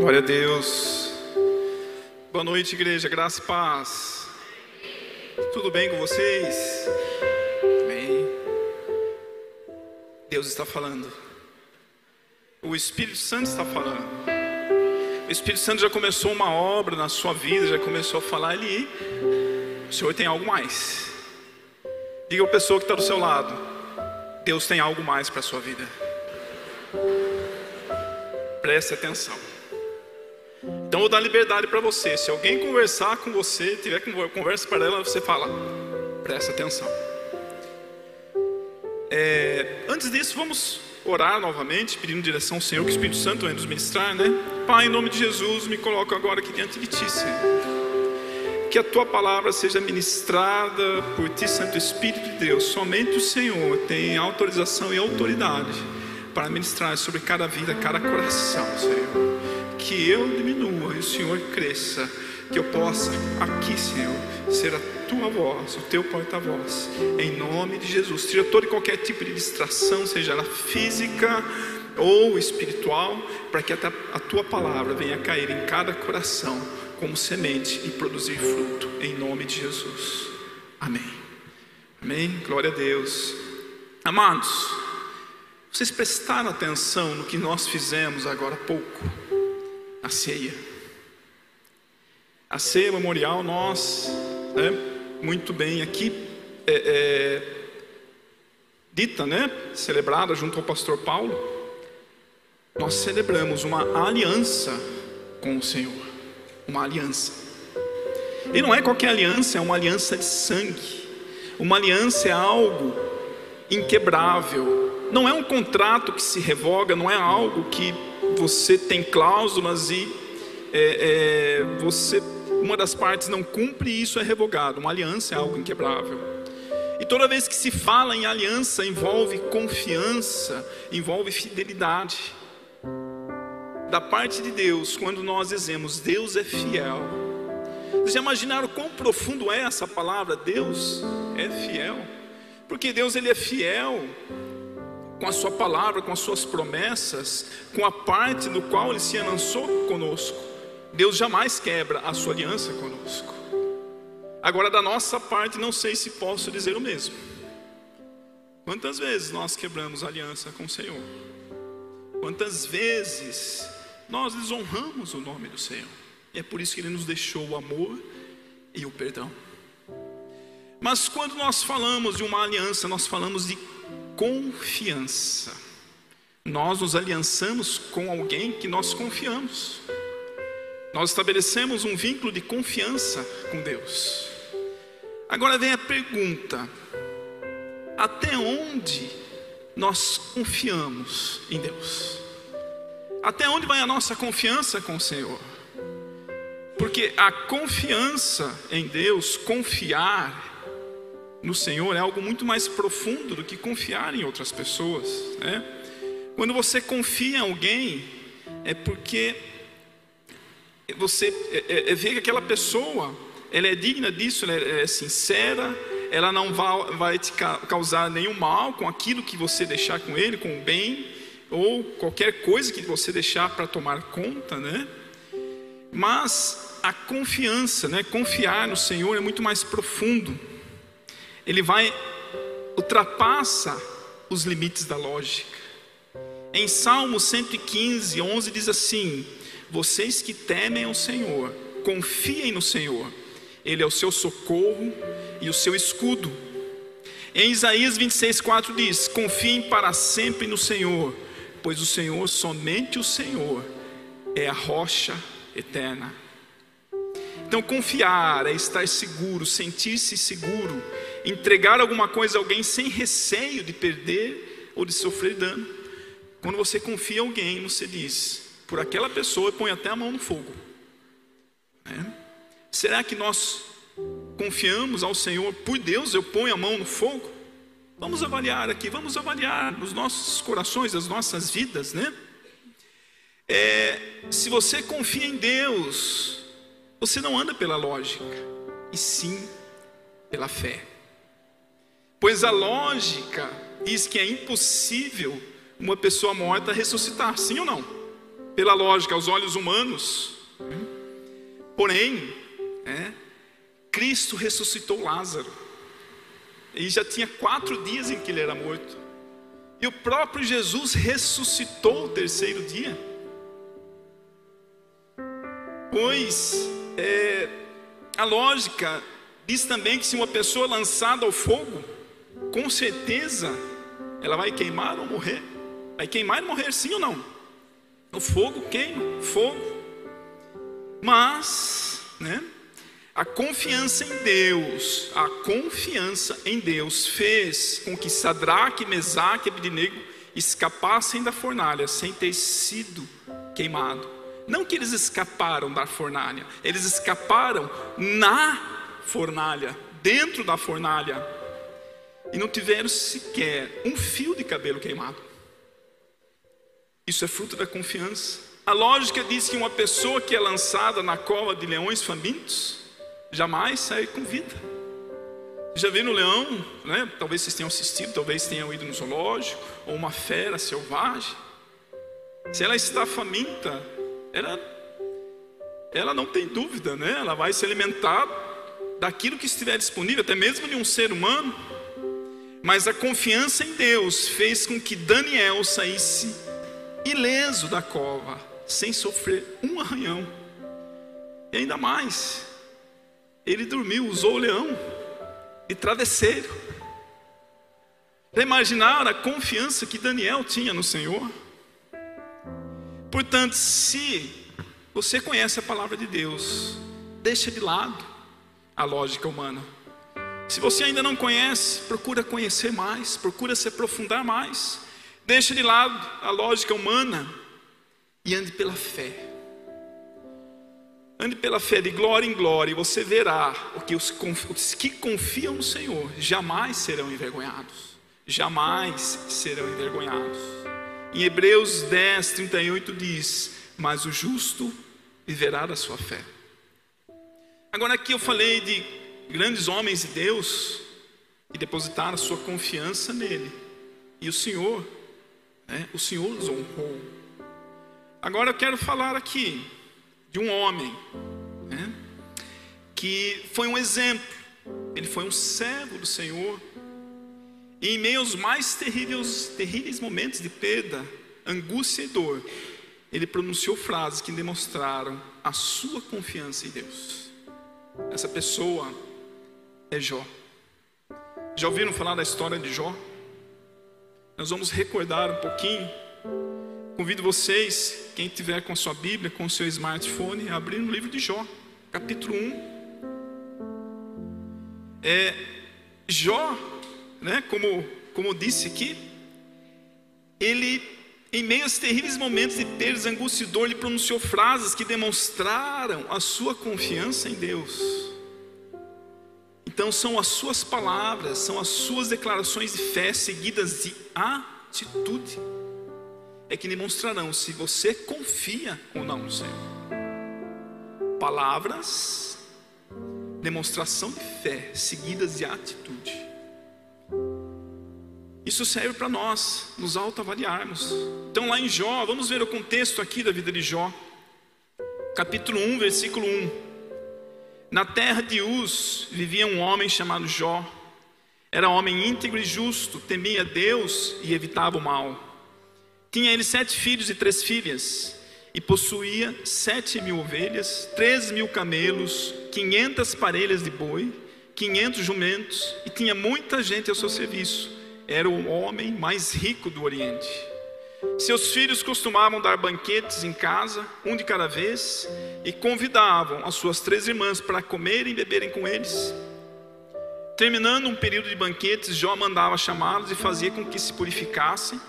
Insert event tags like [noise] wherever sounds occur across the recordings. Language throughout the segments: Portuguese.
Glória a Deus. Boa noite, igreja. Graça e paz. Tudo bem com vocês? Amém. Deus está falando. O Espírito Santo está falando. O Espírito Santo já começou uma obra na sua vida, já começou a falar ali. O Senhor tem algo mais. Diga a pessoa que está do seu lado: Deus tem algo mais para a sua vida. Preste atenção. Então vou dar liberdade para você. Se alguém conversar com você, tiver conversa para ela, você fala, presta atenção. É, antes disso, vamos orar novamente, pedindo direção ao Senhor, que o Espírito Santo venha nos ministrar, né? Pai, em nome de Jesus, me coloco agora aqui diante de Ti, Senhor. Que a Tua palavra seja ministrada por Ti, Santo Espírito de Deus. Somente o Senhor tem autorização e autoridade para ministrar sobre cada vida, cada coração, Senhor. Que eu diminua o Senhor cresça. Que eu possa aqui, Senhor, ser a tua voz, o teu porta-voz, em nome de Jesus. Tira todo e qualquer tipo de distração, seja ela física ou espiritual, para que a tua palavra venha cair em cada coração como semente e produzir fruto, em nome de Jesus. Amém. Amém. Glória a Deus. Amados, vocês prestaram atenção no que nós fizemos agora há pouco? A ceia. A ceia memorial, nós, né, muito bem aqui, é, é, dita, né, celebrada junto ao pastor Paulo, nós celebramos uma aliança com o Senhor. Uma aliança. E não é qualquer aliança, é uma aliança de sangue. Uma aliança é algo inquebrável. Não é um contrato que se revoga, não é algo que você tem cláusulas e é, é, você uma das partes não cumpre isso é revogado. Uma aliança é algo inquebrável. E toda vez que se fala em aliança, envolve confiança, envolve fidelidade. Da parte de Deus, quando nós dizemos Deus é fiel. Vocês já imaginaram quão profundo é essa palavra? Deus é fiel. Porque Deus ele é fiel com a sua palavra, com as suas promessas, com a parte do qual ele se lançou conosco. Deus jamais quebra a sua aliança conosco. Agora, da nossa parte, não sei se posso dizer o mesmo. Quantas vezes nós quebramos a aliança com o Senhor? Quantas vezes nós desonramos o nome do Senhor? É por isso que Ele nos deixou o amor e o perdão. Mas quando nós falamos de uma aliança, nós falamos de confiança. Nós nos aliançamos com alguém que nós confiamos. Nós estabelecemos um vínculo de confiança com Deus. Agora vem a pergunta: até onde nós confiamos em Deus? Até onde vai a nossa confiança com o Senhor? Porque a confiança em Deus, confiar no Senhor é algo muito mais profundo do que confiar em outras pessoas. Né? Quando você confia em alguém, é porque você é, é, é, vê que aquela pessoa ela é digna disso, ela é, é sincera, ela não vai, vai te causar nenhum mal com aquilo que você deixar com ele, com o bem, ou qualquer coisa que você deixar para tomar conta, né? Mas a confiança, né? Confiar no Senhor é muito mais profundo. Ele vai ultrapassa os limites da lógica. Em Salmo 115, 11 diz assim: vocês que temem o Senhor, confiem no Senhor, Ele é o seu socorro e o seu escudo. Em Isaías 26,4 diz: Confiem para sempre no Senhor, pois o Senhor, somente o Senhor, é a rocha eterna. Então, confiar é estar seguro, sentir-se seguro, entregar alguma coisa a alguém sem receio de perder ou de sofrer dano. Quando você confia em alguém, você diz: por aquela pessoa, põe até a mão no fogo. Né? Será que nós confiamos ao Senhor, por Deus eu ponho a mão no fogo? Vamos avaliar aqui, vamos avaliar nos nossos corações, as nossas vidas, né? É, se você confia em Deus, você não anda pela lógica, e sim pela fé. Pois a lógica diz que é impossível uma pessoa morta ressuscitar, sim ou não? Pela lógica, aos olhos humanos. Porém, é, Cristo ressuscitou Lázaro. E já tinha quatro dias em que ele era morto. E o próprio Jesus ressuscitou o terceiro dia. Pois é, a lógica diz também que se uma pessoa lançada ao fogo, com certeza ela vai queimar ou morrer. Vai queimar e morrer, sim ou não? O fogo queima, fogo. Mas, né? A confiança em Deus, a confiança em Deus fez com que Sadraque, Mesaque e Abednego escapassem da fornalha sem ter sido queimado. Não que eles escaparam da fornalha, eles escaparam na fornalha, dentro da fornalha, e não tiveram sequer um fio de cabelo queimado. Isso é fruto da confiança. A lógica diz que uma pessoa que é lançada na cova de leões famintos jamais sai com vida. Já viram o leão, né? Talvez vocês tenham assistido, talvez tenham ido no zoológico, ou uma fera selvagem. Se ela está faminta, ela, ela não tem dúvida, né? Ela vai se alimentar daquilo que estiver disponível, até mesmo de um ser humano. Mas a confiança em Deus fez com que Daniel saísse ileso da cova, sem sofrer um arranhão. E ainda mais, ele dormiu, usou o leão de travesseiro. Já imaginaram a confiança que Daniel tinha no Senhor? Portanto, se você conhece a palavra de Deus, deixa de lado a lógica humana. Se você ainda não conhece, procura conhecer mais, procura se aprofundar mais. Deixa de lado a lógica humana e ande pela fé. Ande pela fé de glória em glória, e você verá o que os, os que confiam no Senhor jamais serão envergonhados. Jamais serão envergonhados. Em Hebreus 10, 38 diz: Mas o justo viverá da sua fé. Agora, aqui eu falei de grandes homens de Deus que depositaram a sua confiança nele, e o Senhor, né, o Senhor os honrou. Agora eu quero falar aqui de um homem né, que foi um exemplo, ele foi um servo do Senhor, e em meio aos mais terríveis, terríveis momentos de perda, angústia e dor, ele pronunciou frases que demonstraram a sua confiança em Deus. Essa pessoa é Jó. Já ouviram falar da história de Jó? Nós vamos recordar um pouquinho Convido vocês, quem tiver com a sua Bíblia, com o seu smartphone, a abrir no livro de Jó, capítulo 1. É, Jó, né, como, como disse aqui, ele, em meio aos terríveis momentos de perdas, angústia e dor, ele pronunciou frases que demonstraram a sua confiança em Deus. Então, são as suas palavras, são as suas declarações de fé seguidas de atitude é que demonstrarão se você confia ou não no Senhor. Palavras, demonstração de fé, seguidas de atitude. Isso serve para nós nos autoavaliarmos. Então, lá em Jó, vamos ver o contexto aqui da vida de Jó, capítulo 1, versículo 1. Na terra de Uz vivia um homem chamado Jó. Era homem íntegro e justo, temia Deus e evitava o mal. Tinha ele sete filhos e três filhas, e possuía sete mil ovelhas, três mil camelos, quinhentas parelhas de boi, quinhentos jumentos, e tinha muita gente ao seu serviço. Era o homem mais rico do Oriente. Seus filhos costumavam dar banquetes em casa, um de cada vez, e convidavam as suas três irmãs para comerem e beberem com eles. Terminando um período de banquetes, Jó mandava chamá-los e fazia com que se purificassem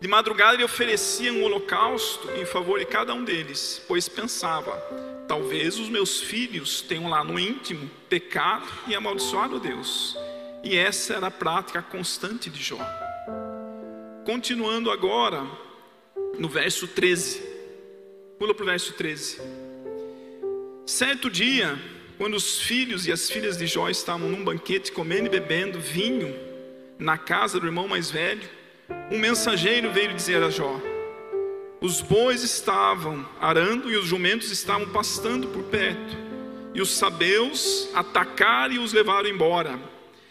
de madrugada ele oferecia um holocausto em favor de cada um deles, pois pensava: talvez os meus filhos tenham lá no íntimo pecado e amaldiçoado Deus. E essa era a prática constante de Jó. Continuando agora, no verso 13. Pula para o verso 13. Certo dia, quando os filhos e as filhas de Jó estavam num banquete comendo e bebendo vinho na casa do irmão mais velho, um mensageiro veio dizer a Jó: Os bois estavam arando e os jumentos estavam pastando por perto. E os sabeus atacaram e os levaram embora.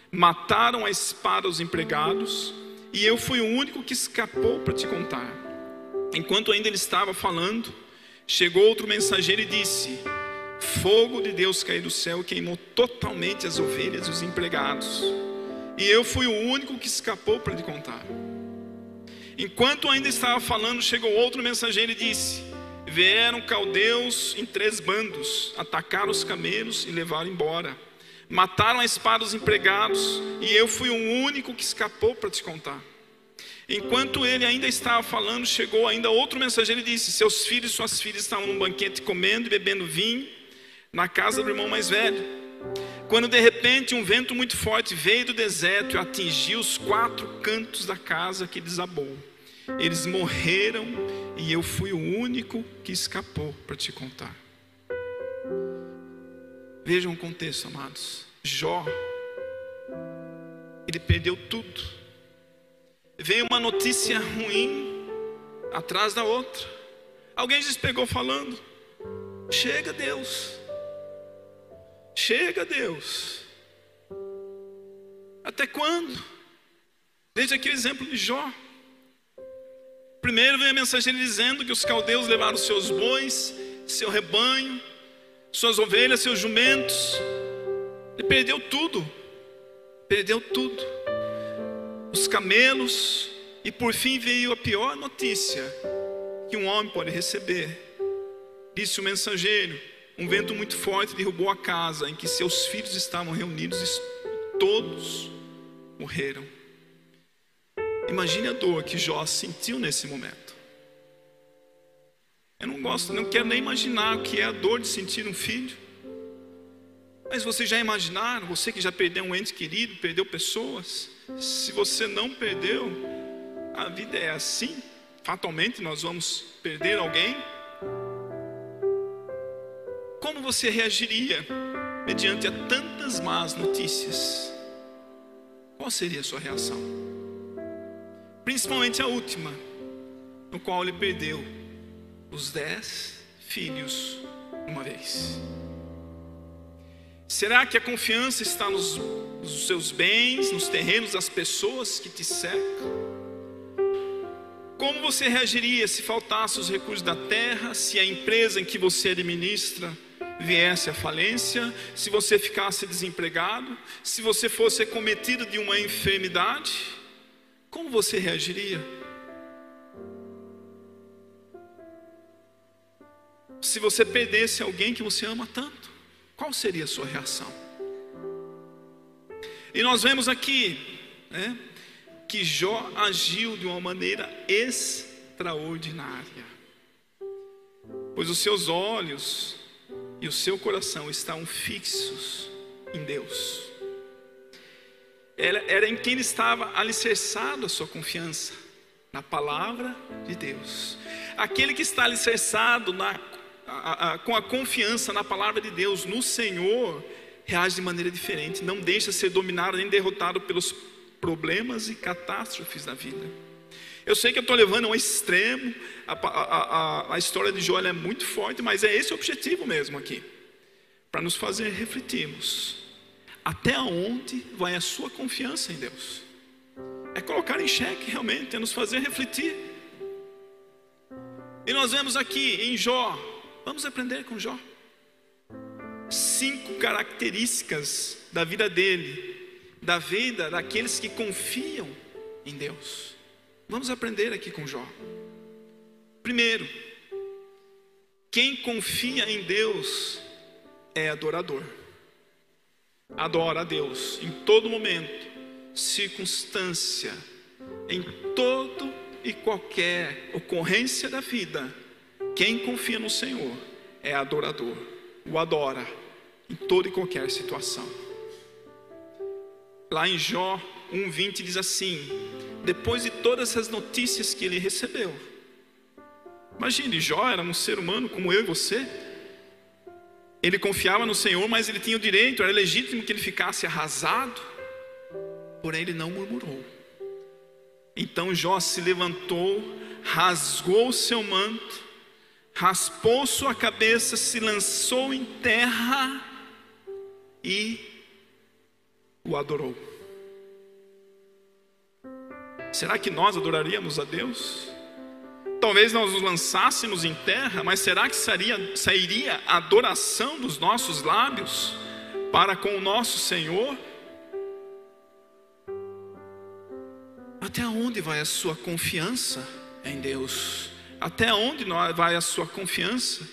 Mataram a espada os empregados, e eu fui o único que escapou para te contar. Enquanto ainda ele estava falando, chegou outro mensageiro e disse: Fogo de Deus caiu do céu e queimou totalmente as ovelhas e os empregados. E eu fui o único que escapou para lhe contar. Enquanto ainda estava falando, chegou outro mensageiro e disse: Vieram caldeus em três bandos, atacaram os camelos e levaram embora. Mataram a espada os empregados, e eu fui o único que escapou para te contar. Enquanto ele ainda estava falando, chegou ainda outro mensageiro e disse: Seus filhos e suas filhas estavam num banquete comendo e bebendo vinho na casa do irmão mais velho. Quando de repente um vento muito forte veio do deserto e atingiu os quatro cantos da casa que desabou. Eles morreram e eu fui o único que escapou para te contar. Vejam o contexto, amados. Jó, ele perdeu tudo. Veio uma notícia ruim atrás da outra. Alguém se pegou falando: Chega, Deus. Chega, Deus. Até quando? Veja aqui o exemplo de Jó. Primeiro vem a mensagem dizendo que os caldeus levaram seus bois, seu rebanho, suas ovelhas, seus jumentos. Ele perdeu tudo. Perdeu tudo. Os camelos. E por fim veio a pior notícia que um homem pode receber. Disse o mensageiro: um vento muito forte derrubou a casa em que seus filhos estavam reunidos e todos morreram. Imagine a dor que Jó sentiu nesse momento. Eu não gosto, não quero nem imaginar o que é a dor de sentir um filho. Mas você já imaginaram, você que já perdeu um ente querido, perdeu pessoas, se você não perdeu, a vida é assim, fatalmente nós vamos perder alguém. Como você reagiria mediante a tantas más notícias? Qual seria a sua reação? Principalmente a última, no qual ele perdeu os dez filhos uma vez. Será que a confiança está nos, nos seus bens, nos terrenos, das pessoas que te cercam? Como você reagiria se faltasse os recursos da terra, se a empresa em que você administra viesse à falência, se você ficasse desempregado, se você fosse cometido de uma enfermidade, como você reagiria? Se você perdesse alguém que você ama tanto, qual seria a sua reação? E nós vemos aqui né, que Jó agiu de uma maneira extraordinária, pois os seus olhos e o seu coração estão fixos em Deus. Era, era em quem estava alicerçado a sua confiança, na palavra de Deus. Aquele que está alicerçado na, a, a, com a confiança na palavra de Deus, no Senhor, reage de maneira diferente, não deixa ser dominado nem derrotado pelos problemas e catástrofes da vida. Eu sei que eu estou levando a um extremo, a, a, a, a história de Jó é muito forte, mas é esse o objetivo mesmo aqui para nos fazer refletirmos até onde vai a sua confiança em Deus. É colocar em xeque realmente, é nos fazer refletir. E nós vemos aqui em Jó, vamos aprender com Jó. Cinco características da vida dele, da vida daqueles que confiam em Deus. Vamos aprender aqui com Jó. Primeiro, quem confia em Deus é adorador. Adora a Deus em todo momento, circunstância, em todo e qualquer ocorrência da vida. Quem confia no Senhor é adorador, o adora em toda e qualquer situação. Lá em Jó 1,20 diz assim: depois de todas essas notícias que ele recebeu. Imagine, Jó era um ser humano como eu e você. Ele confiava no Senhor, mas ele tinha o direito, era legítimo que ele ficasse arrasado. Porém, ele não murmurou. Então Jó se levantou, rasgou o seu manto, raspou sua cabeça, se lançou em terra e o adorou. Será que nós adoraríamos a Deus? Talvez nós nos lançássemos em terra, mas será que sairia, sairia a adoração dos nossos lábios para com o nosso Senhor? Até onde vai a sua confiança em Deus? Até onde vai a sua confiança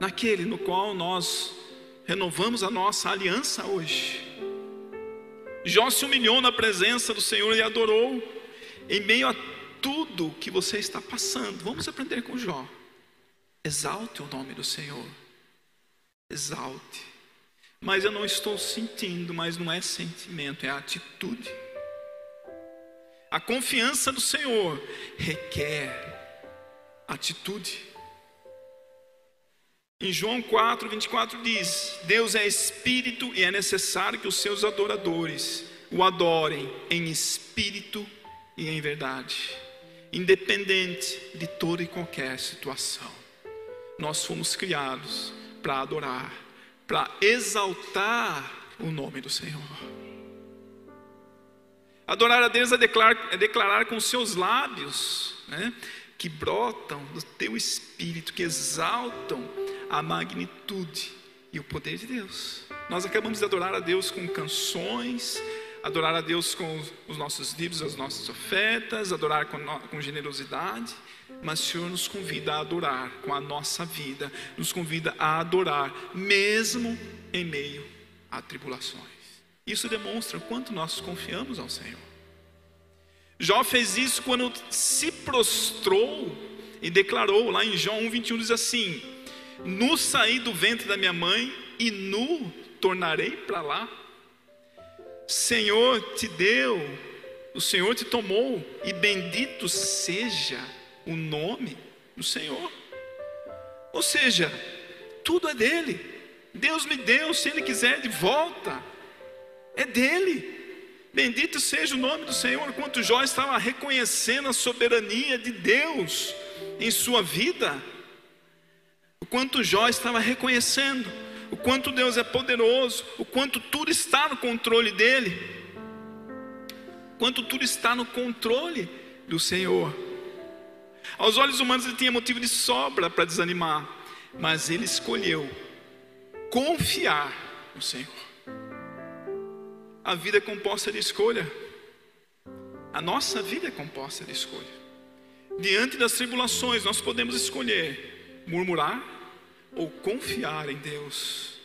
naquele no qual nós renovamos a nossa aliança hoje? Jó se humilhou na presença do Senhor e adorou em meio a tudo que você está passando. Vamos aprender com Jó. Exalte o nome do Senhor. Exalte. Mas eu não estou sentindo, mas não é sentimento, é atitude. A confiança do Senhor requer atitude. Em João 4, 24 diz: Deus é espírito e é necessário que os seus adoradores o adorem em espírito e em verdade independente de toda e qualquer situação. Nós fomos criados para adorar, para exaltar o nome do Senhor. Adorar a Deus é declarar, é declarar com seus lábios, né, que brotam do teu espírito, que exaltam a magnitude e o poder de Deus. Nós acabamos de adorar a Deus com canções, adorar a Deus com os nossos livros, as nossas ofertas, adorar com, com generosidade, mas o Senhor nos convida a adorar com a nossa vida, nos convida a adorar, mesmo em meio a tribulações. Isso demonstra o quanto nós confiamos ao Senhor. Jó fez isso quando se prostrou e declarou, lá em João 1,21 diz assim: Nu saí do ventre da minha mãe e nu tornarei para lá. Senhor te deu, o Senhor te tomou, e bendito seja o nome do Senhor. Ou seja, tudo é dele. Deus me deu, se ele quiser de volta, é dele. Bendito seja o nome do Senhor, enquanto Jó estava reconhecendo a soberania de Deus em sua vida, o quanto Jó estava reconhecendo o quanto Deus é poderoso, o quanto tudo está no controle dEle, o quanto tudo está no controle do Senhor. Aos olhos humanos ele tinha motivo de sobra para desanimar, mas ele escolheu confiar no Senhor. A vida é composta de escolha. A nossa vida é composta de escolha. Diante das tribulações, nós podemos escolher murmurar ou confiar em Deus.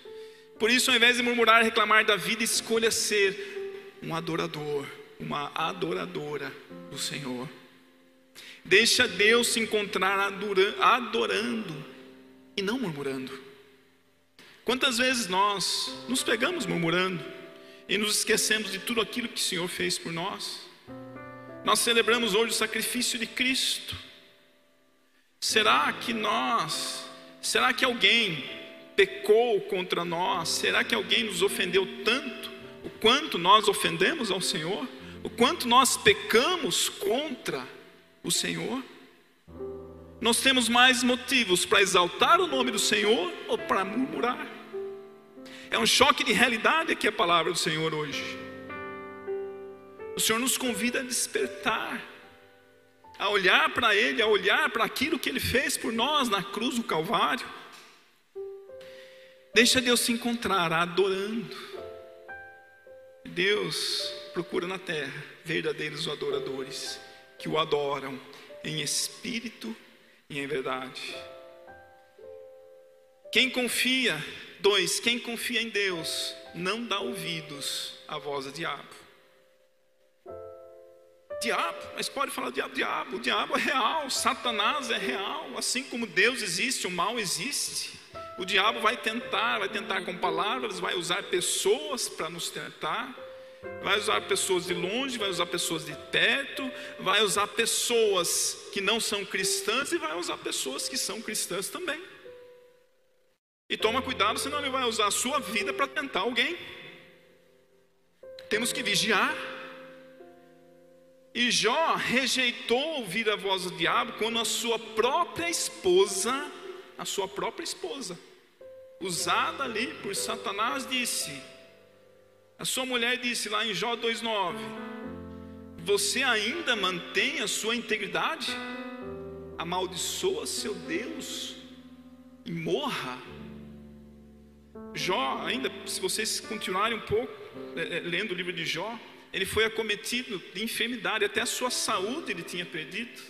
Por isso, ao invés de murmurar e reclamar da vida, escolha ser um adorador, uma adoradora do Senhor. Deixa Deus se encontrar adorando e não murmurando. Quantas vezes nós nos pegamos murmurando e nos esquecemos de tudo aquilo que o Senhor fez por nós? Nós celebramos hoje o sacrifício de Cristo. Será que nós Será que alguém pecou contra nós? Será que alguém nos ofendeu tanto? O quanto nós ofendemos ao Senhor? O quanto nós pecamos contra o Senhor? Nós temos mais motivos para exaltar o nome do Senhor ou para murmurar? É um choque de realidade aqui a palavra do Senhor hoje. O Senhor nos convida a despertar a olhar para Ele, a olhar para aquilo que Ele fez por nós na cruz do Calvário. Deixa Deus se encontrar adorando. Deus procura na terra verdadeiros adoradores que o adoram em espírito e em verdade. Quem confia, dois, quem confia em Deus não dá ouvidos à voz do diabo. Diabo, mas pode falar diabo, diabo, o diabo é real, Satanás é real, assim como Deus existe, o mal existe. O diabo vai tentar, vai tentar com palavras, vai usar pessoas para nos tentar, vai usar pessoas de longe, vai usar pessoas de perto, vai usar pessoas que não são cristãs e vai usar pessoas que são cristãs também. E toma cuidado, senão ele vai usar a sua vida para tentar alguém. Temos que vigiar. E Jó rejeitou ouvir a voz do diabo quando a sua própria esposa, a sua própria esposa, usada ali por Satanás, disse: A sua mulher disse lá em Jó 2,9: Você ainda mantém a sua integridade? Amaldiçoa seu Deus e morra. Jó, ainda, se vocês continuarem um pouco é, é, lendo o livro de Jó, ele foi acometido de enfermidade, até a sua saúde ele tinha perdido.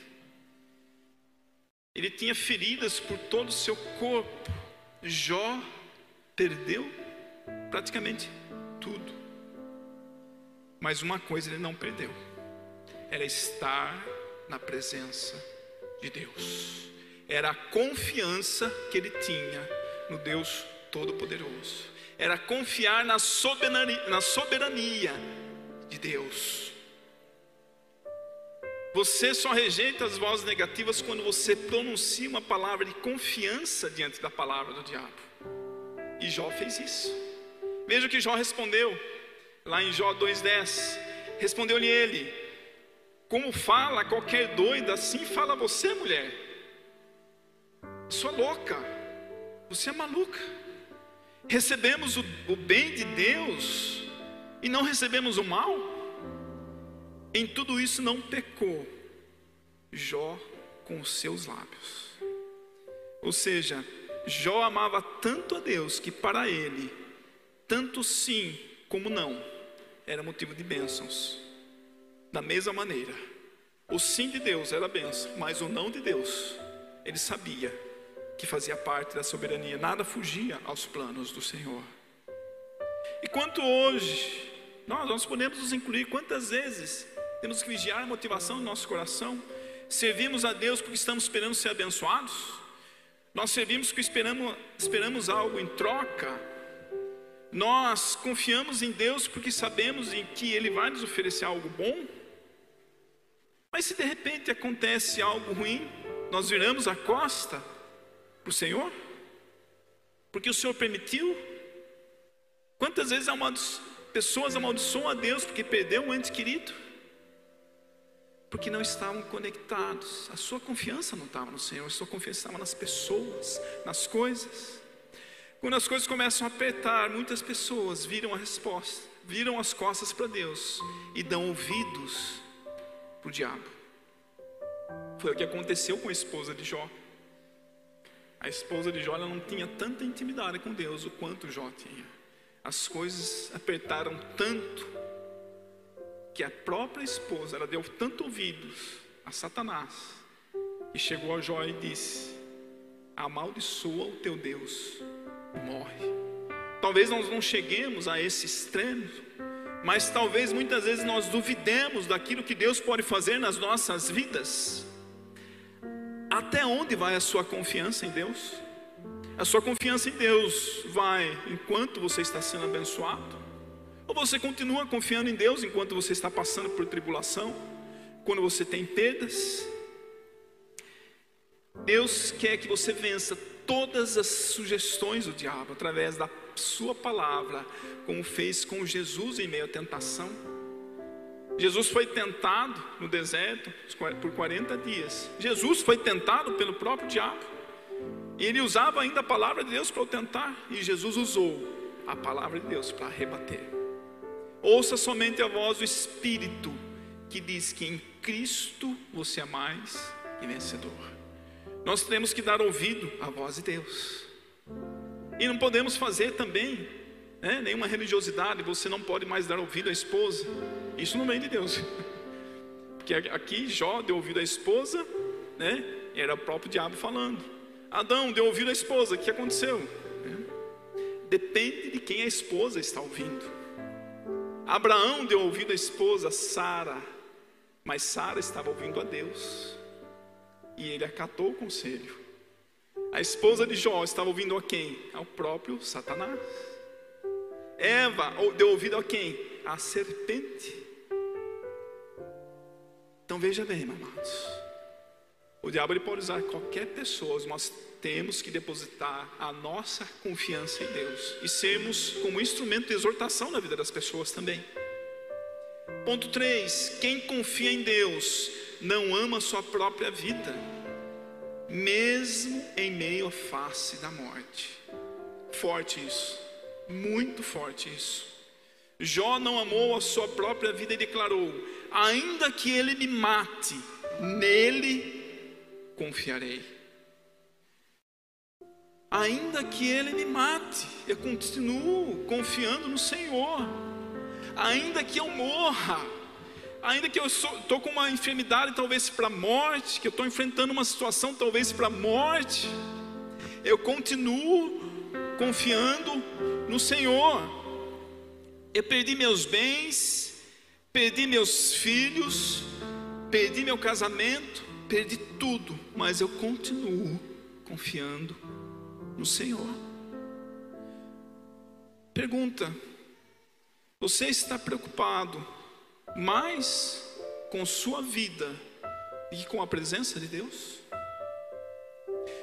Ele tinha feridas por todo o seu corpo. Jó perdeu praticamente tudo. Mas uma coisa ele não perdeu: era estar na presença de Deus. Era a confiança que ele tinha no Deus Todo-Poderoso. Era confiar na soberania, na soberania de Deus. Você só rejeita as vozes negativas quando você pronuncia uma palavra de confiança diante da palavra do diabo. E Jó fez isso. Veja o que Jó respondeu, lá em Jó 2,10. Respondeu-lhe ele: Como fala qualquer doida, assim fala você, mulher. Sua louca, você é maluca. Recebemos o, o bem de Deus e não recebemos o mal? Em tudo isso não pecou Jó com os seus lábios. Ou seja, Jó amava tanto a Deus que para ele, tanto sim como não, era motivo de bênçãos. Da mesma maneira, o sim de Deus era bênção, mas o não de Deus, ele sabia que fazia parte da soberania, nada fugia aos planos do Senhor. E quanto hoje, nós, nós podemos nos incluir quantas vezes temos que vigiar a motivação do nosso coração. Servimos a Deus porque estamos esperando ser abençoados. Nós servimos porque esperamos, esperamos algo em troca. Nós confiamos em Deus porque sabemos em que Ele vai nos oferecer algo bom. Mas se de repente acontece algo ruim, nós viramos a costa para o Senhor? Porque o Senhor permitiu? Quantas vezes pessoas amaldiçoam a Deus porque perdeu um ente querido? Porque não estavam conectados. A sua confiança não estava no Senhor, a sua confiança estava nas pessoas, nas coisas. Quando as coisas começam a apertar, muitas pessoas viram a resposta, viram as costas para Deus e dão ouvidos para o diabo. Foi o que aconteceu com a esposa de Jó. A esposa de Jó não tinha tanta intimidade com Deus o quanto Jó tinha as coisas apertaram tanto que a própria esposa ela deu tanto ouvidos a Satanás e chegou a Jó e disse: amaldiçoa o teu Deus morre. Talvez nós não cheguemos a esse extremo, mas talvez muitas vezes nós duvidemos daquilo que Deus pode fazer nas nossas vidas. Até onde vai a sua confiança em Deus? A sua confiança em Deus vai enquanto você está sendo abençoado? Ou você continua confiando em Deus enquanto você está passando por tribulação? Quando você tem perdas? Deus quer que você vença todas as sugestões do diabo através da sua palavra, como fez com Jesus em meio à tentação. Jesus foi tentado no deserto por 40 dias. Jesus foi tentado pelo próprio diabo. E ele usava ainda a palavra de Deus para o tentar, e Jesus usou a palavra de Deus para rebater. Ouça somente a voz do Espírito, que diz que em Cristo você é mais que vencedor. Nós temos que dar ouvido à voz de Deus, e não podemos fazer também né, nenhuma religiosidade, você não pode mais dar ouvido à esposa, isso não vem de Deus, [laughs] porque aqui Jó deu ouvido à esposa, né, era o próprio diabo falando. Adão deu ouvido à esposa, o que aconteceu? Depende de quem a esposa está ouvindo. Abraão deu ouvido à esposa Sara, mas Sara estava ouvindo a Deus e ele acatou o conselho. A esposa de Jó estava ouvindo a quem? Ao próprio Satanás. Eva deu ouvido a quem? A serpente. Então veja bem, amados. O diabo ele pode usar qualquer pessoa, nós temos que depositar a nossa confiança em Deus e sermos como instrumento de exortação na vida das pessoas também. Ponto 3: quem confia em Deus não ama sua própria vida, mesmo em meio à face da morte. Forte isso, muito forte isso. Jó não amou a sua própria vida e declarou: ainda que ele me mate, nele confiarei ainda que ele me mate, eu continuo confiando no Senhor, ainda que eu morra, ainda que eu estou com uma enfermidade talvez para a morte, que eu estou enfrentando uma situação talvez para a morte, eu continuo confiando no Senhor. Eu perdi meus bens, perdi meus filhos, perdi meu casamento, perdi tudo, mas eu continuo confiando no Senhor. Pergunta: você está preocupado mais com sua vida que com a presença de Deus?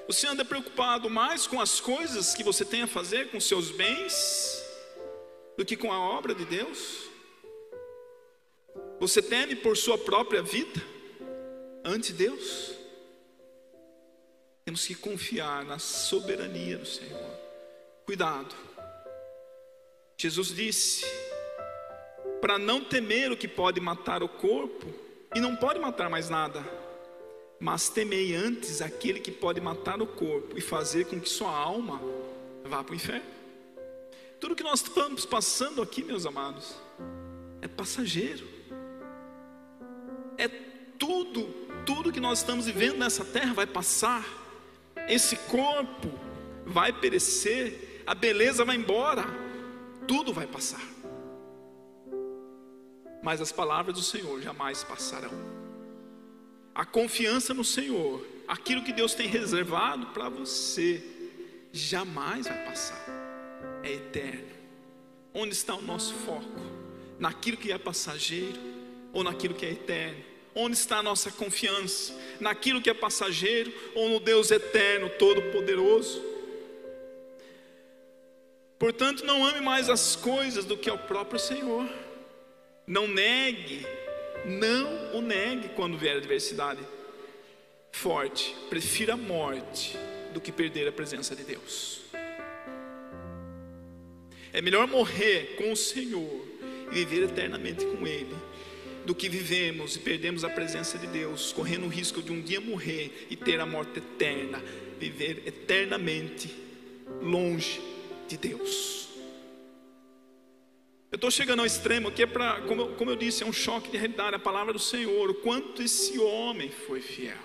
Você anda preocupado mais com as coisas que você tem a fazer, com seus bens, do que com a obra de Deus? Você teme por sua própria vida ante Deus? Temos que confiar na soberania do Senhor. Cuidado. Jesus disse: para não temer o que pode matar o corpo, e não pode matar mais nada, mas temei antes aquele que pode matar o corpo e fazer com que sua alma vá para o inferno. Tudo que nós estamos passando aqui, meus amados, é passageiro. É tudo, tudo que nós estamos vivendo nessa terra vai passar. Esse corpo vai perecer, a beleza vai embora, tudo vai passar. Mas as palavras do Senhor jamais passarão. A confiança no Senhor, aquilo que Deus tem reservado para você, jamais vai passar. É eterno. Onde está o nosso foco? Naquilo que é passageiro ou naquilo que é eterno? Onde está a nossa confiança? Naquilo que é passageiro ou no Deus eterno, todo-poderoso? Portanto, não ame mais as coisas do que o próprio Senhor. Não negue, não o negue quando vier a adversidade forte. Prefira a morte do que perder a presença de Deus. É melhor morrer com o Senhor e viver eternamente com Ele do que vivemos e perdemos a presença de Deus, correndo o risco de um dia morrer e ter a morte eterna, viver eternamente longe de Deus. Estou chegando ao extremo aqui, é para, como, como eu disse, é um choque de realidade, a palavra do Senhor, o quanto esse homem foi fiel,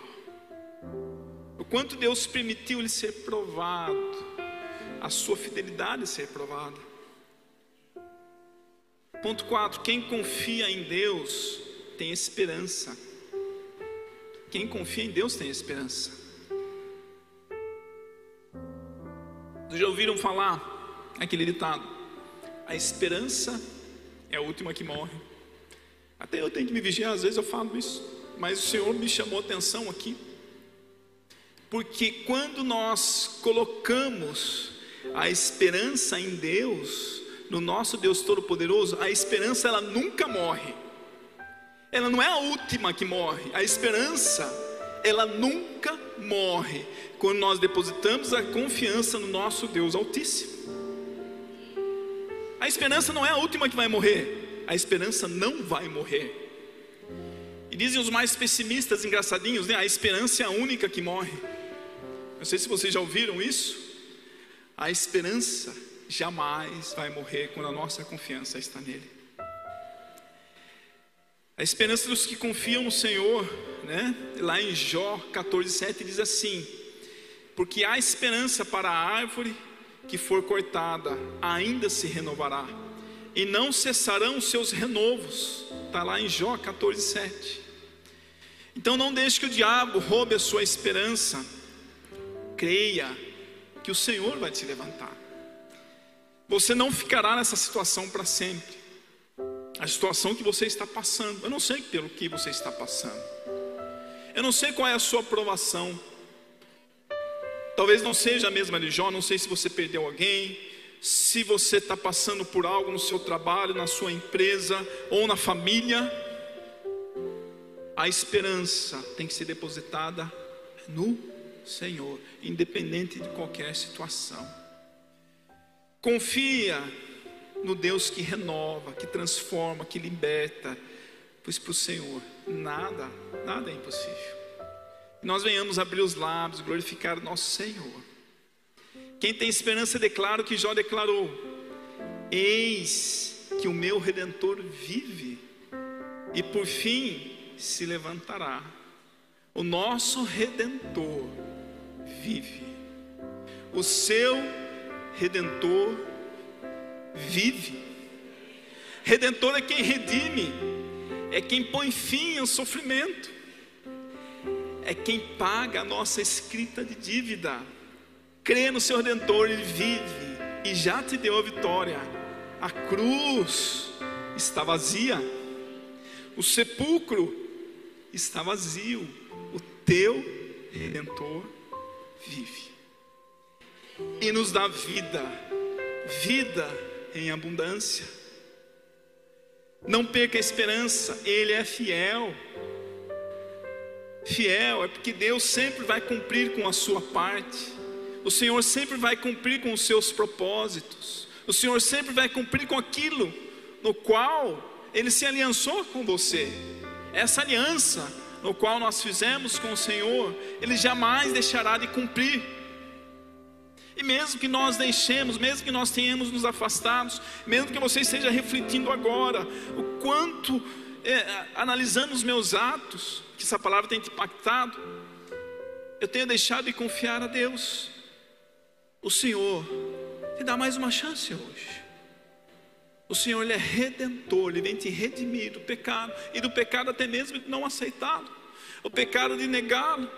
o quanto Deus permitiu ele ser provado, a sua fidelidade ser provada. Ponto 4: quem confia em Deus tem esperança. Quem confia em Deus tem esperança. Vocês já ouviram falar aquele ditado? A esperança é a última que morre. Até eu tenho que me vigiar, às vezes eu falo isso, mas o Senhor me chamou atenção aqui. Porque quando nós colocamos a esperança em Deus, no nosso Deus Todo-Poderoso, a esperança ela nunca morre. Ela não é a última que morre. A esperança, ela nunca morre quando nós depositamos a confiança no nosso Deus Altíssimo. A esperança não é a última que vai morrer. A esperança não vai morrer. E dizem os mais pessimistas, engraçadinhos, né? A esperança é a única que morre. Não sei se vocês já ouviram isso. A esperança jamais vai morrer quando a nossa confiança está nele. A esperança dos que confiam no Senhor, né? Lá em Jó 14:7 diz assim: Porque há esperança para a árvore que for cortada, ainda se renovará, e não cessarão seus renovos. Está lá em Jó 14:7. Então não deixe que o diabo roube a sua esperança. Creia que o Senhor vai te levantar. Você não ficará nessa situação para sempre. A situação que você está passando, eu não sei pelo que você está passando. Eu não sei qual é a sua aprovação. Talvez não seja a mesma de Jó, não sei se você perdeu alguém, se você está passando por algo no seu trabalho, na sua empresa ou na família, a esperança tem que ser depositada no Senhor, independente de qualquer situação. Confia no Deus que renova, que transforma, que liberta, pois para o Senhor nada, nada é impossível. Nós venhamos abrir os lábios, glorificar o nosso Senhor. Quem tem esperança declara o que Jó declarou: Eis que o meu redentor vive, e por fim se levantará. O nosso redentor vive. O seu redentor vive. Redentor é quem redime, é quem põe fim ao sofrimento, é quem paga a nossa escrita de dívida. Crê no seu redentor, ele vive e já te deu a vitória. A cruz está vazia, o sepulcro está vazio, o teu redentor vive e nos dá vida, vida em abundância. Não perca a esperança, Ele é fiel. Fiel é porque Deus sempre vai cumprir com a sua parte, o Senhor sempre vai cumprir com os seus propósitos, o Senhor sempre vai cumprir com aquilo no qual Ele se aliançou com você. Essa aliança no qual nós fizemos com o Senhor, Ele jamais deixará de cumprir. E mesmo que nós deixemos, mesmo que nós tenhamos nos afastados, mesmo que você esteja refletindo agora, o quanto, é, analisando os meus atos, que essa palavra tem te impactado, eu tenho deixado de confiar a Deus. O Senhor te dá mais uma chance hoje. O Senhor ele é redentor, Ele vem te redimir do pecado e do pecado até mesmo de não aceitá-lo, o pecado de negá-lo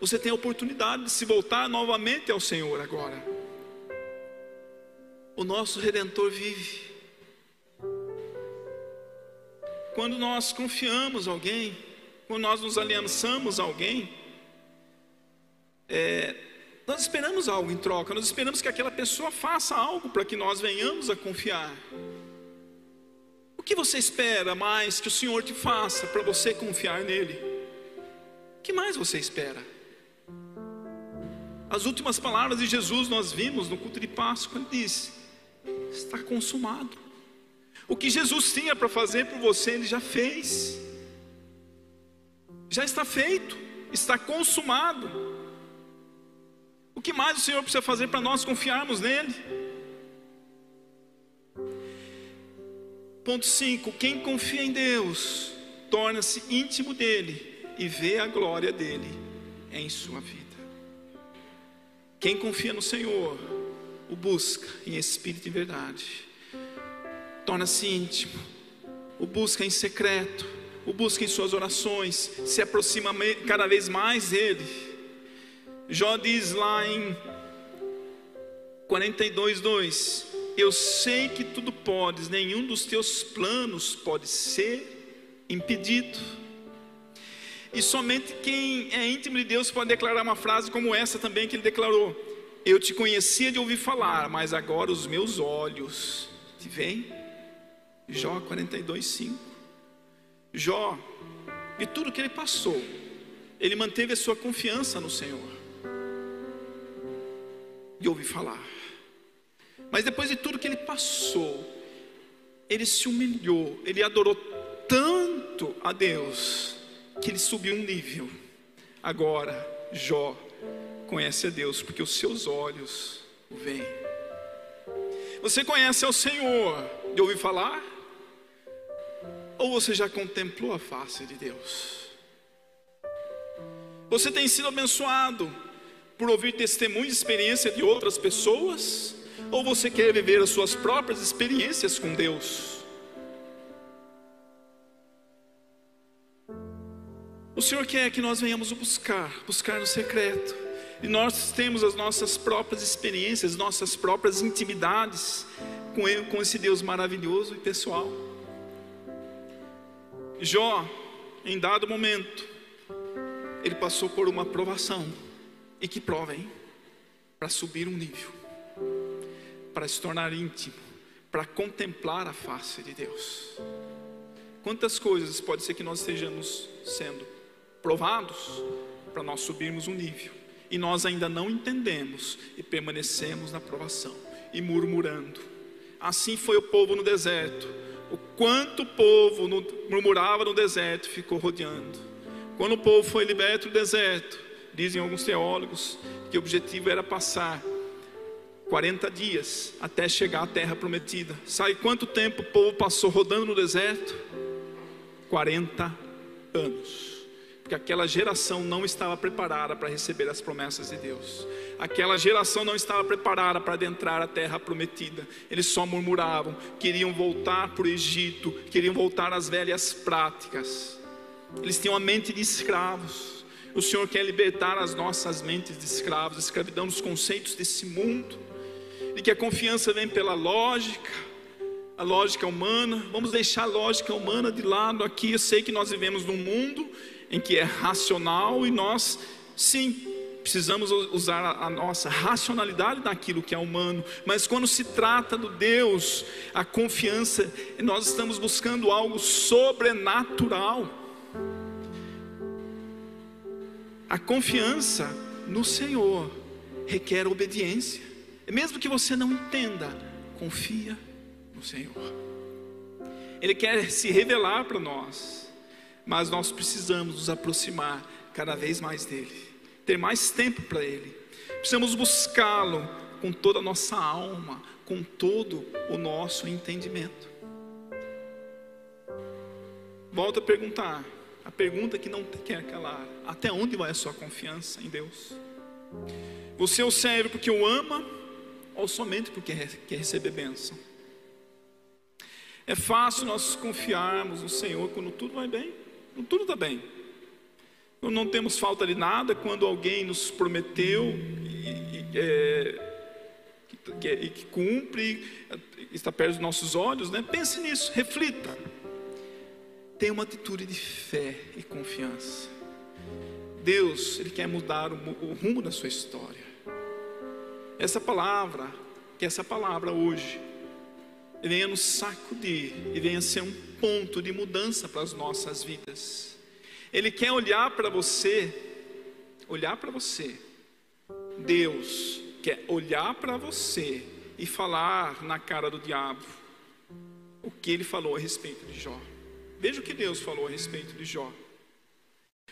você tem a oportunidade de se voltar novamente ao Senhor agora. O nosso redentor vive. Quando nós confiamos alguém, quando nós nos aliançamos a alguém, é, nós esperamos algo em troca, nós esperamos que aquela pessoa faça algo para que nós venhamos a confiar. O que você espera mais que o Senhor te faça para você confiar nele? O que mais você espera? As últimas palavras de Jesus nós vimos no culto de Páscoa, ele disse: Está consumado. O que Jesus tinha para fazer por você, ele já fez. Já está feito, está consumado. O que mais o Senhor precisa fazer para nós confiarmos nele? Ponto 5: quem confia em Deus torna-se íntimo dele e vê a glória dele em sua vida. Quem confia no Senhor, o busca em espírito e verdade, torna-se íntimo, o busca em secreto, o busca em suas orações, se aproxima cada vez mais dele. Jó diz lá em 42:2: Eu sei que tudo podes, nenhum dos teus planos pode ser impedido. E somente quem é íntimo de Deus pode declarar uma frase como essa também que ele declarou: Eu te conhecia de ouvir falar, mas agora os meus olhos te veem. Jó 42, 5. Jó, de tudo que ele passou, ele manteve a sua confiança no Senhor. De ouvir falar. Mas depois de tudo que ele passou, ele se humilhou, ele adorou tanto a Deus que ele subiu um nível. Agora, Jó conhece a Deus porque os seus olhos o veem. Você conhece ao Senhor de ouvir falar? Ou você já contemplou a face de Deus? Você tem sido abençoado por ouvir testemunho e experiência de outras pessoas? Ou você quer viver as suas próprias experiências com Deus? O Senhor quer que nós venhamos buscar, buscar no secreto. E nós temos as nossas próprias experiências, nossas próprias intimidades com ele, com esse Deus maravilhoso e pessoal. Jó, em dado momento, ele passou por uma provação. E que prova, hein? Para subir um nível. para se tornar íntimo, para contemplar a face de Deus. Quantas coisas pode ser que nós estejamos sendo provados para nós subirmos um nível e nós ainda não entendemos e permanecemos na provação e murmurando. Assim foi o povo no deserto. O quanto o povo murmurava no deserto ficou rodeando. Quando o povo foi liberto do deserto, dizem alguns teólogos que o objetivo era passar 40 dias até chegar à terra prometida. Sabe quanto tempo o povo passou rodando no deserto? 40 anos porque aquela geração não estava preparada para receber as promessas de Deus. Aquela geração não estava preparada para adentrar a terra prometida. Eles só murmuravam, queriam voltar para o Egito, queriam voltar às velhas práticas. Eles tinham a mente de escravos. O Senhor quer libertar as nossas mentes de escravos, escravidão dos conceitos desse mundo, e que a confiança vem pela lógica, a lógica humana. Vamos deixar a lógica humana de lado aqui. Eu sei que nós vivemos num mundo em que é racional e nós, sim, precisamos usar a, nossa racionalidade naquilo que é humano, mas quando se trata do Deus, a confiança, nós estamos buscando algo sobrenatural. A confiança no Senhor requer obediência, mesmo que você não entenda, confia no Senhor. Ele quer se revelar para nós mas nós precisamos nos aproximar cada vez mais dele, ter mais tempo para ele. Precisamos buscá-lo com toda a nossa alma, com todo o nosso entendimento. Volto a perguntar, a pergunta que não quer calar: até onde vai a sua confiança em Deus? Você o serve porque o ama ou somente porque quer receber bênção? É fácil nós confiarmos no Senhor quando tudo vai bem tudo está bem. Não temos falta de nada quando alguém nos prometeu e, e, é, que, e que cumpre, está perto dos nossos olhos, né? Pense nisso, reflita. Tenha uma atitude de fé e confiança. Deus, Ele quer mudar o, o rumo da sua história. Essa palavra, que essa palavra hoje, venha nos sacudir e venha ser um ponto de mudança para as nossas vidas. Ele quer olhar para você, olhar para você. Deus quer olhar para você e falar na cara do diabo o que ele falou a respeito de Jó. Veja o que Deus falou a respeito de Jó.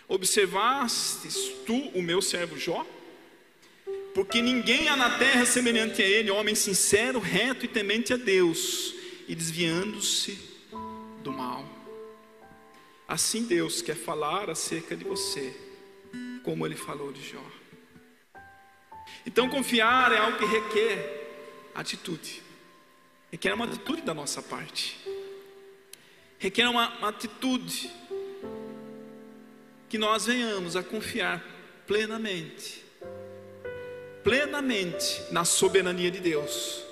Observastes tu o meu servo Jó? Porque ninguém há na terra semelhante a ele, homem sincero, reto e temente a Deus, e desviando-se do mal. Assim Deus quer falar acerca de você, como ele falou de Jó. Então confiar é algo que requer atitude, requer uma atitude da nossa parte, requer uma, uma atitude que nós venhamos a confiar plenamente plenamente na soberania de Deus.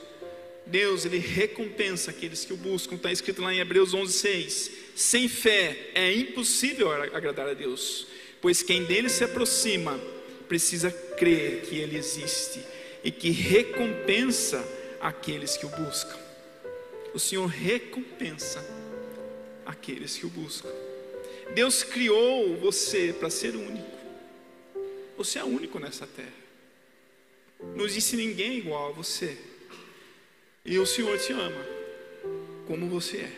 Deus, Ele recompensa aqueles que o buscam, está escrito lá em Hebreus 11,6. Sem fé é impossível agradar a Deus, pois quem dele se aproxima precisa crer que Ele existe e que recompensa aqueles que o buscam. O Senhor recompensa aqueles que o buscam. Deus criou você para ser único. Você é único nessa terra. Não existe ninguém igual a você. E o Senhor te ama como você é.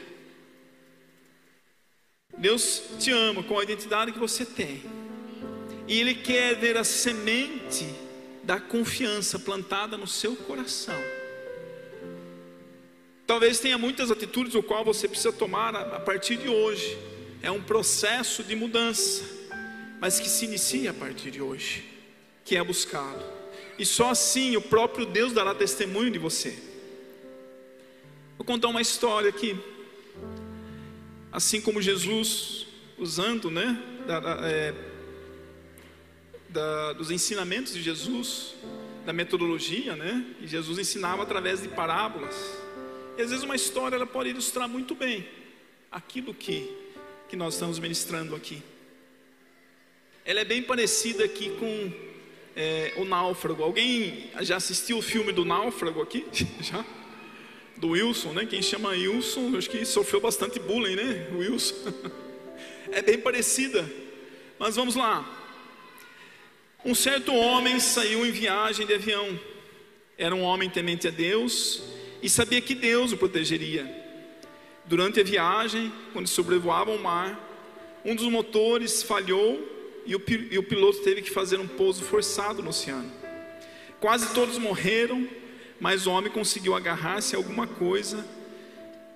Deus te ama com a identidade que você tem. E Ele quer ver a semente da confiança plantada no seu coração. Talvez tenha muitas atitudes o qual você precisa tomar a partir de hoje. É um processo de mudança, mas que se inicia a partir de hoje, que é buscado e só assim o próprio Deus dará testemunho de você. Vou contar uma história aqui. Assim como Jesus, usando né, da, da, é, da, dos ensinamentos de Jesus, da metodologia, né, e Jesus ensinava através de parábolas. E às vezes uma história ela pode ilustrar muito bem aquilo que, que nós estamos ministrando aqui. Ela é bem parecida aqui com é, O Náufrago. Alguém já assistiu o filme do Náufrago aqui? [laughs] Já? Do Wilson, né? Quem chama Wilson, acho que sofreu bastante bullying, né? Wilson. [laughs] É bem parecida. Mas vamos lá. Um certo homem saiu em viagem de avião. Era um homem temente a Deus e sabia que Deus o protegeria. Durante a viagem, quando sobrevoava o mar, um dos motores falhou e o, e o piloto teve que fazer um pouso forçado no oceano. Quase todos morreram, mas o homem conseguiu agarrar-se a alguma coisa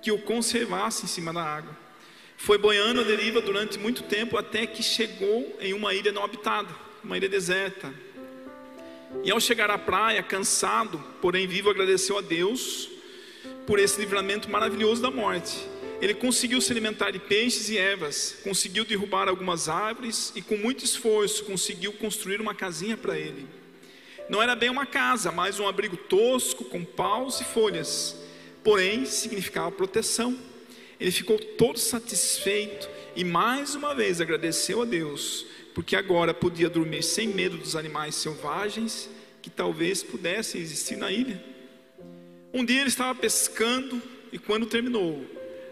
que o conservasse em cima da água. Foi boiando a deriva durante muito tempo até que chegou em uma ilha não habitada, uma ilha deserta. E ao chegar à praia, cansado, porém vivo, agradeceu a Deus por esse livramento maravilhoso da morte. Ele conseguiu se alimentar de peixes e ervas, conseguiu derrubar algumas árvores e, com muito esforço, conseguiu construir uma casinha para ele. Não era bem uma casa, mas um abrigo tosco com paus e folhas, porém significava proteção. Ele ficou todo satisfeito e mais uma vez agradeceu a Deus, porque agora podia dormir sem medo dos animais selvagens que talvez pudessem existir na ilha. Um dia ele estava pescando e quando terminou,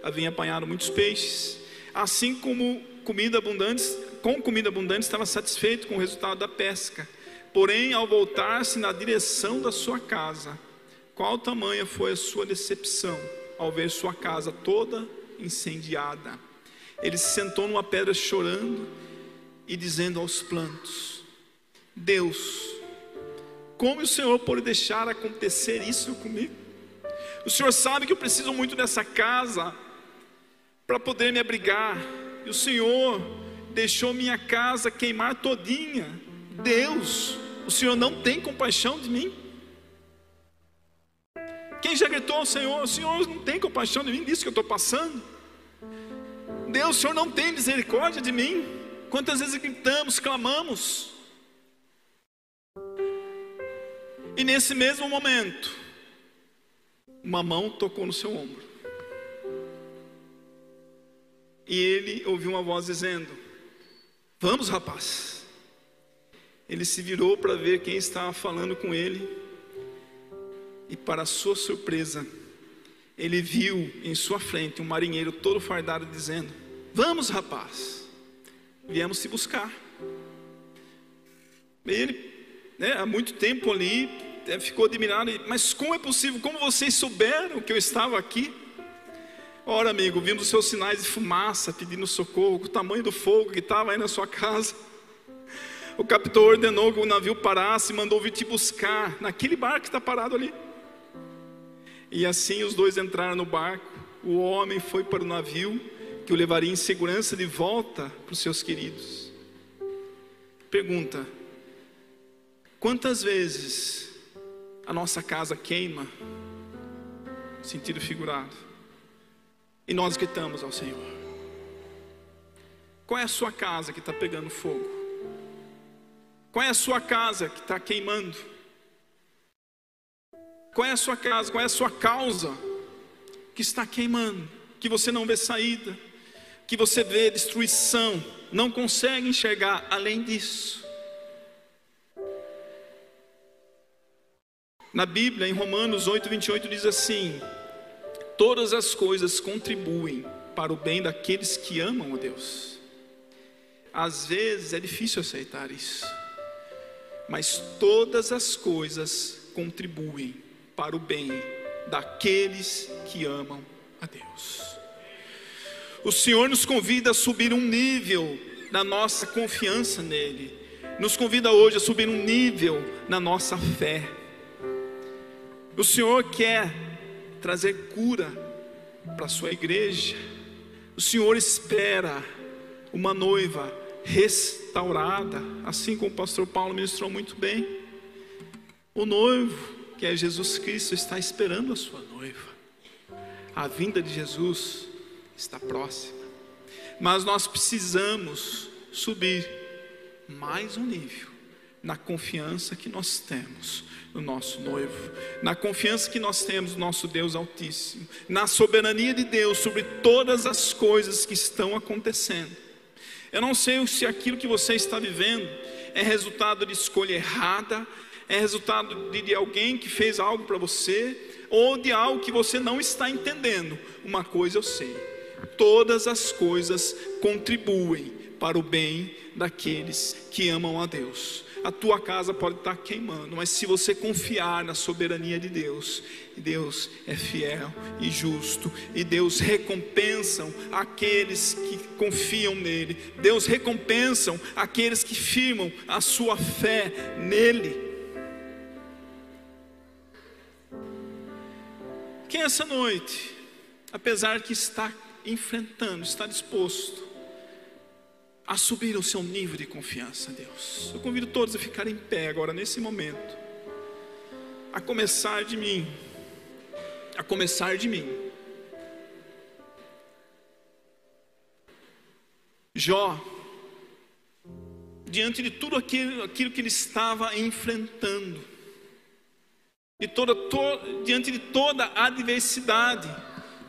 havia apanhado muitos peixes. Assim como comida abundante, com comida abundante, estava satisfeito com o resultado da pesca. Porém, ao voltar-se na direção da sua casa, qual tamanha foi a sua decepção ao ver sua casa toda incendiada? Ele se sentou numa pedra chorando e dizendo aos plantos: Deus, como o Senhor pode deixar acontecer isso comigo? O Senhor sabe que eu preciso muito dessa casa para poder me abrigar. E o Senhor deixou minha casa queimar todinha. Deus, o Senhor não tem compaixão de mim? Quem já gritou ao Senhor, o Senhor não tem compaixão de mim disso que eu estou passando? Deus, o Senhor não tem misericórdia de mim? Quantas vezes gritamos, clamamos? E nesse mesmo momento, uma mão tocou no seu ombro. E ele ouviu uma voz dizendo: Vamos, rapaz. Ele se virou para ver quem estava falando com ele. E, para sua surpresa, ele viu em sua frente um marinheiro todo fardado dizendo: Vamos, rapaz, viemos te buscar. Ele, né, há muito tempo ali, é, ficou admirado, mas como é possível? Como vocês souberam que eu estava aqui? Ora, amigo, vimos os seus sinais de fumaça pedindo socorro, o tamanho do fogo que estava aí na sua casa. O capitão ordenou que o navio parasse e mandou vir te buscar naquele barco que está parado ali. E assim os dois entraram no barco. O homem foi para o navio que o levaria em segurança de volta para os seus queridos. Pergunta: quantas vezes a nossa casa queima, sentido figurado, e nós gritamos ao Senhor. Qual é a sua casa que está pegando fogo? Qual é a sua casa que está queimando? Qual é a sua casa? Qual é a sua causa que está queimando? Que você não vê saída, que você vê destruição, não consegue enxergar além disso. Na Bíblia, em Romanos 8, 28, diz assim: Todas as coisas contribuem para o bem daqueles que amam a Deus. Às vezes é difícil aceitar isso, mas todas as coisas contribuem para o bem daqueles que amam a Deus. O Senhor nos convida a subir um nível na nossa confiança nele, nos convida hoje a subir um nível na nossa fé. O Senhor quer trazer cura para a sua igreja. O Senhor espera uma noiva restaurada, assim como o pastor Paulo ministrou muito bem. O noivo, que é Jesus Cristo, está esperando a sua noiva. A vinda de Jesus está próxima. Mas nós precisamos subir mais um nível na confiança que nós temos no nosso noivo, na confiança que nós temos no nosso Deus Altíssimo, na soberania de Deus sobre todas as coisas que estão acontecendo. Eu não sei se aquilo que você está vivendo é resultado de escolha errada, é resultado de, de alguém que fez algo para você, ou de algo que você não está entendendo. Uma coisa eu sei: todas as coisas contribuem para o bem daqueles que amam a Deus a tua casa pode estar queimando, mas se você confiar na soberania de Deus, Deus é fiel e justo, e Deus recompensam aqueles que confiam nele, Deus recompensam aqueles que firmam a sua fé nele. Quem essa noite, apesar que está enfrentando, está disposto a subir o seu nível de confiança Deus. Eu convido todos a ficarem em pé agora, nesse momento, a começar de mim, a começar de mim. Jó, diante de tudo aquilo, aquilo que ele estava enfrentando, e toda, to, diante de toda adversidade,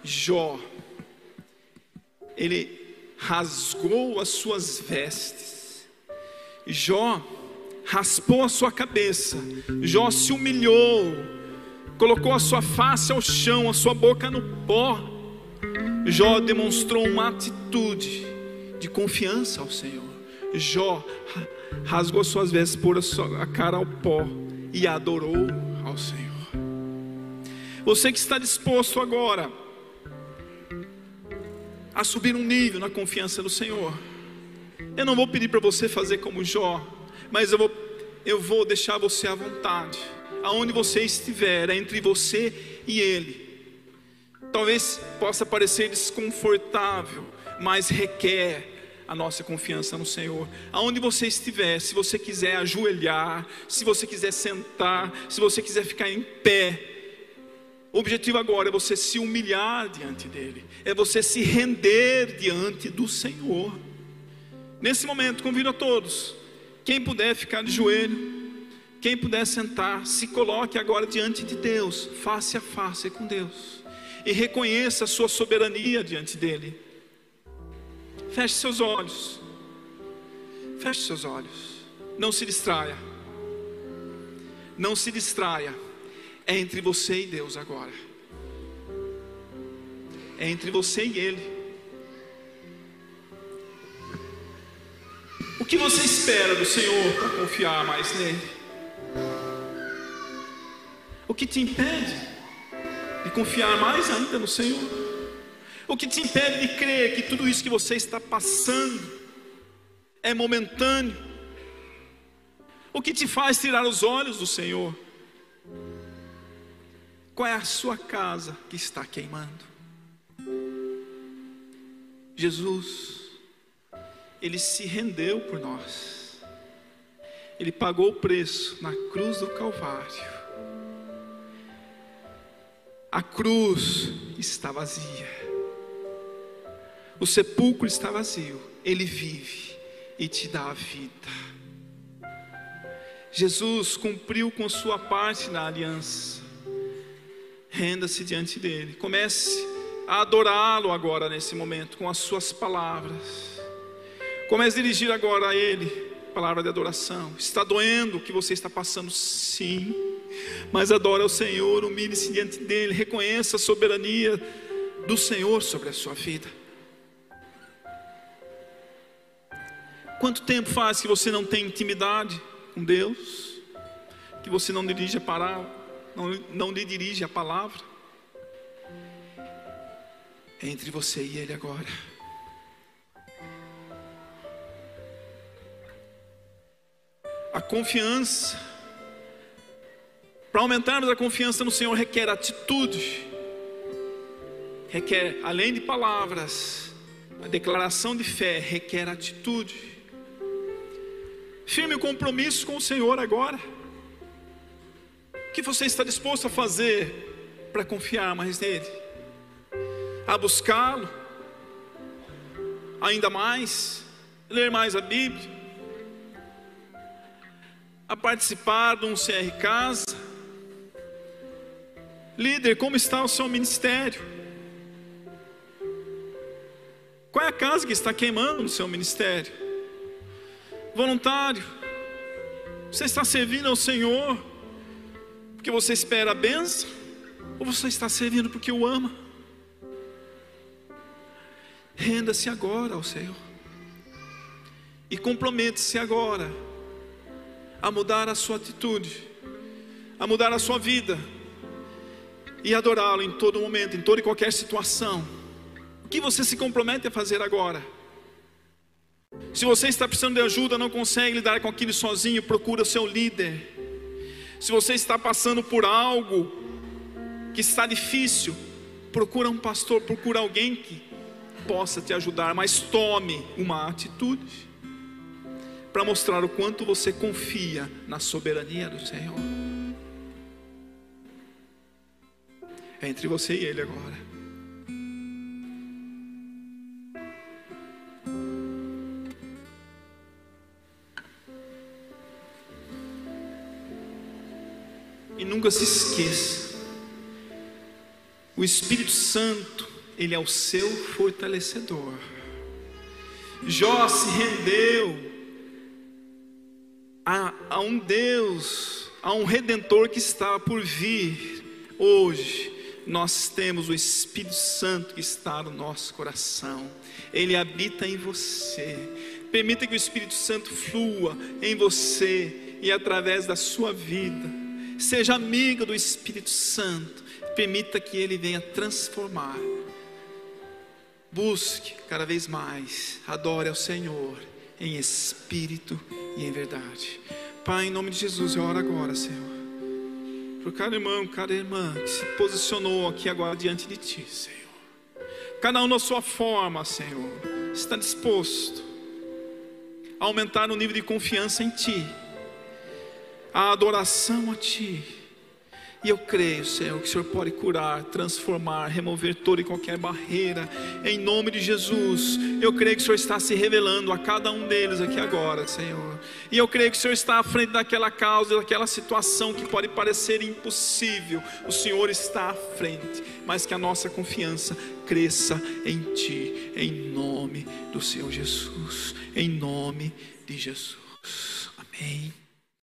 Jó, ele rasgou as suas vestes. Jó raspou a sua cabeça. Jó se humilhou, colocou a sua face ao chão, a sua boca no pó. Jó demonstrou uma atitude de confiança ao Senhor. Jó rasgou as suas vestes, pôs a cara ao pó e adorou ao Senhor. Você que está disposto agora a subir um nível na confiança do Senhor. Eu não vou pedir para você fazer como Jó, mas eu vou, eu vou deixar você à vontade, aonde você estiver, é entre você e Ele. Talvez possa parecer desconfortável, mas requer a nossa confiança no Senhor. Aonde você estiver, se você quiser ajoelhar, se você quiser sentar, se você quiser ficar em pé, o objetivo agora é você se humilhar diante dele, é você se render diante do Senhor. Nesse momento, convido a todos, quem puder ficar de joelho, quem puder sentar, se coloque agora diante de Deus, face a face com Deus, e reconheça a sua soberania diante dele. Feche seus olhos, feche seus olhos, não se distraia, não se distraia é entre você e Deus agora. É entre você e Ele. O que você espera do Senhor para confiar mais nele? O que te impede de confiar mais ainda no Senhor? O que te impede de crer que tudo isso que você está passando é momentâneo? O que te faz tirar os olhos do Senhor? Qual é a sua casa que está queimando? Jesus, Ele se rendeu por nós, Ele pagou o preço na cruz do Calvário. A cruz está vazia, o sepulcro está vazio, Ele vive e te dá a vida. Jesus cumpriu com sua parte na aliança, Renda-se diante dele. Comece a adorá-lo agora nesse momento com as suas palavras. Comece a dirigir agora a ele palavra de adoração. Está doendo o que você está passando? Sim. Mas adora o Senhor, humilhe-se diante dele, reconheça a soberania do Senhor sobre a sua vida. Quanto tempo faz que você não tem intimidade com Deus? Que você não dirige a palavra? Não, não lhe dirige a palavra. É entre você e Ele agora. A confiança, para aumentarmos a confiança no Senhor, requer atitude, requer, além de palavras, a declaração de fé requer atitude. Firme o compromisso com o Senhor agora que você está disposto a fazer para confiar mais nele? A buscá-lo ainda mais, ler mais a Bíblia, a participar de um CR Casa? Líder, como está o seu ministério? Qual é a casa que está queimando no seu ministério? Voluntário, Você está servindo ao Senhor porque você espera a benção? Ou você está servindo porque o ama? Renda-se agora ao Senhor. E compromete-se agora a mudar a sua atitude, a mudar a sua vida e adorá-lo em todo momento, em toda e qualquer situação. O que você se compromete a fazer agora? Se você está precisando de ajuda, não consegue lidar com aquilo sozinho, procura o seu líder. Se você está passando por algo que está difícil, procura um pastor, procura alguém que possa te ajudar, mas tome uma atitude para mostrar o quanto você confia na soberania do Senhor. É entre você e Ele agora. E nunca se esqueça: o Espírito Santo, ele é o seu fortalecedor. Jó se rendeu a, a um Deus, a um redentor que estava por vir. Hoje, nós temos o Espírito Santo que está no nosso coração, ele habita em você. Permita que o Espírito Santo flua em você e através da sua vida Seja amigo do Espírito Santo. Permita que ele venha transformar. Busque cada vez mais. Adore ao Senhor em espírito e em verdade. Pai, em nome de Jesus, eu oro agora, Senhor. Por cada irmão, cada irmã que se posicionou aqui agora diante de Ti, Senhor. Cada um na sua forma, Senhor, está disposto a aumentar o nível de confiança em Ti a adoração a Ti. E eu creio, Senhor, que o Senhor pode curar, transformar, remover toda e qualquer barreira, em nome de Jesus. Eu creio que o Senhor está se revelando a cada um deles aqui agora, Senhor. E eu creio que o Senhor está à frente daquela causa, daquela situação que pode parecer impossível. O Senhor está à frente, mas que a nossa confiança cresça em Ti, em nome do Senhor Jesus, em nome de Jesus. Amém.